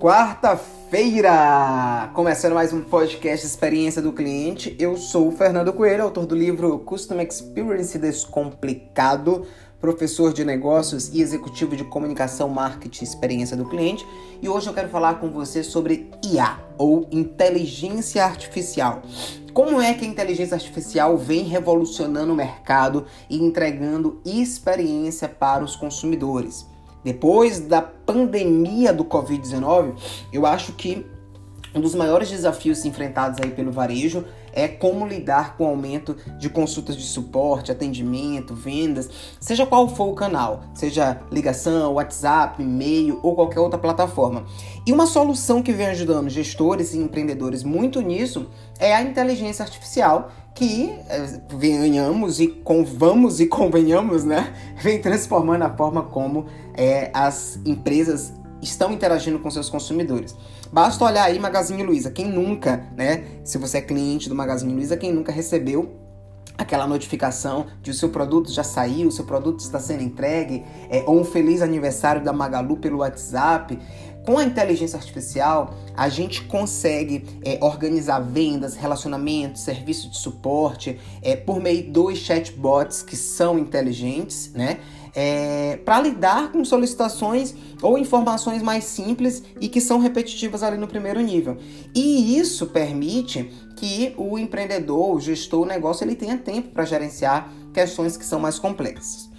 Quarta-feira! Começando mais um podcast Experiência do Cliente. Eu sou o Fernando Coelho, autor do livro Custom Experience Descomplicado, professor de negócios e executivo de comunicação, marketing e experiência do cliente. E hoje eu quero falar com você sobre IA, ou inteligência artificial. Como é que a inteligência artificial vem revolucionando o mercado e entregando experiência para os consumidores? Depois da pandemia do Covid-19, eu acho que um dos maiores desafios enfrentados aí pelo varejo é como lidar com o aumento de consultas de suporte, atendimento, vendas, seja qual for o canal, seja ligação, WhatsApp, e-mail ou qualquer outra plataforma. E uma solução que vem ajudando gestores e empreendedores muito nisso é a inteligência artificial, que é, venhamos e com, vamos e convenhamos, né, vem transformando a forma como é, as empresas estão interagindo com seus consumidores. Basta olhar aí Magazine Luiza. Quem nunca, né? Se você é cliente do Magazine Luiza, quem nunca recebeu aquela notificação de o seu produto já saiu, o seu produto está sendo entregue, é, ou um feliz aniversário da Magalu pelo WhatsApp. Com a inteligência artificial, a gente consegue é, organizar vendas, relacionamentos, serviço de suporte é, por meio dos chatbots que são inteligentes, né? é, para lidar com solicitações ou informações mais simples e que são repetitivas ali no primeiro nível. E isso permite que o empreendedor, o gestor, o negócio, ele tenha tempo para gerenciar questões que são mais complexas.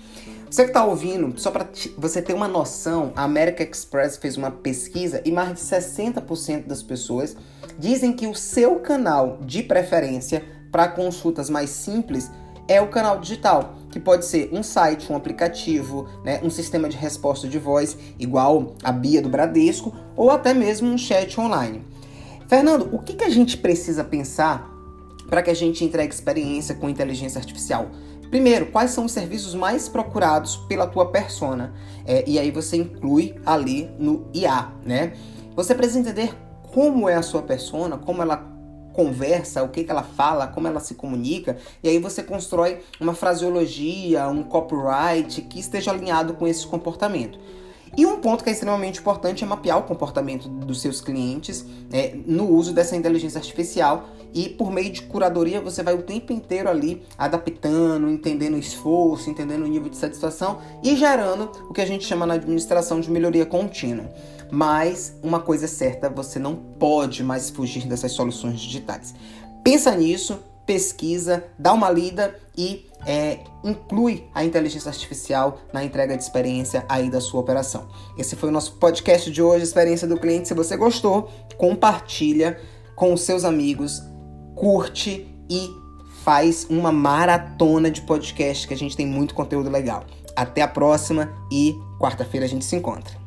Você que está ouvindo, só para você ter uma noção, a American Express fez uma pesquisa e mais de 60% das pessoas dizem que o seu canal de preferência para consultas mais simples é o canal digital, que pode ser um site, um aplicativo, né, um sistema de resposta de voz igual a Bia do Bradesco ou até mesmo um chat online. Fernando, o que, que a gente precisa pensar para que a gente entregue experiência com inteligência artificial? Primeiro, quais são os serviços mais procurados pela tua persona? É, e aí você inclui ali no IA, né? Você precisa entender como é a sua persona, como ela conversa, o que, que ela fala, como ela se comunica, e aí você constrói uma fraseologia, um copyright que esteja alinhado com esse comportamento. E um ponto que é extremamente importante é mapear o comportamento dos seus clientes é, no uso dessa inteligência artificial e por meio de curadoria você vai o tempo inteiro ali adaptando, entendendo o esforço, entendendo o nível de satisfação e gerando o que a gente chama na administração de melhoria contínua. Mas uma coisa é certa, você não pode mais fugir dessas soluções digitais. Pensa nisso, pesquisa, dá uma lida e é, inclui a inteligência artificial na entrega de experiência aí da sua operação. Esse foi o nosso podcast de hoje, Experiência do Cliente. Se você gostou, compartilha com os seus amigos, curte e faz uma maratona de podcast que a gente tem muito conteúdo legal. Até a próxima e quarta-feira a gente se encontra.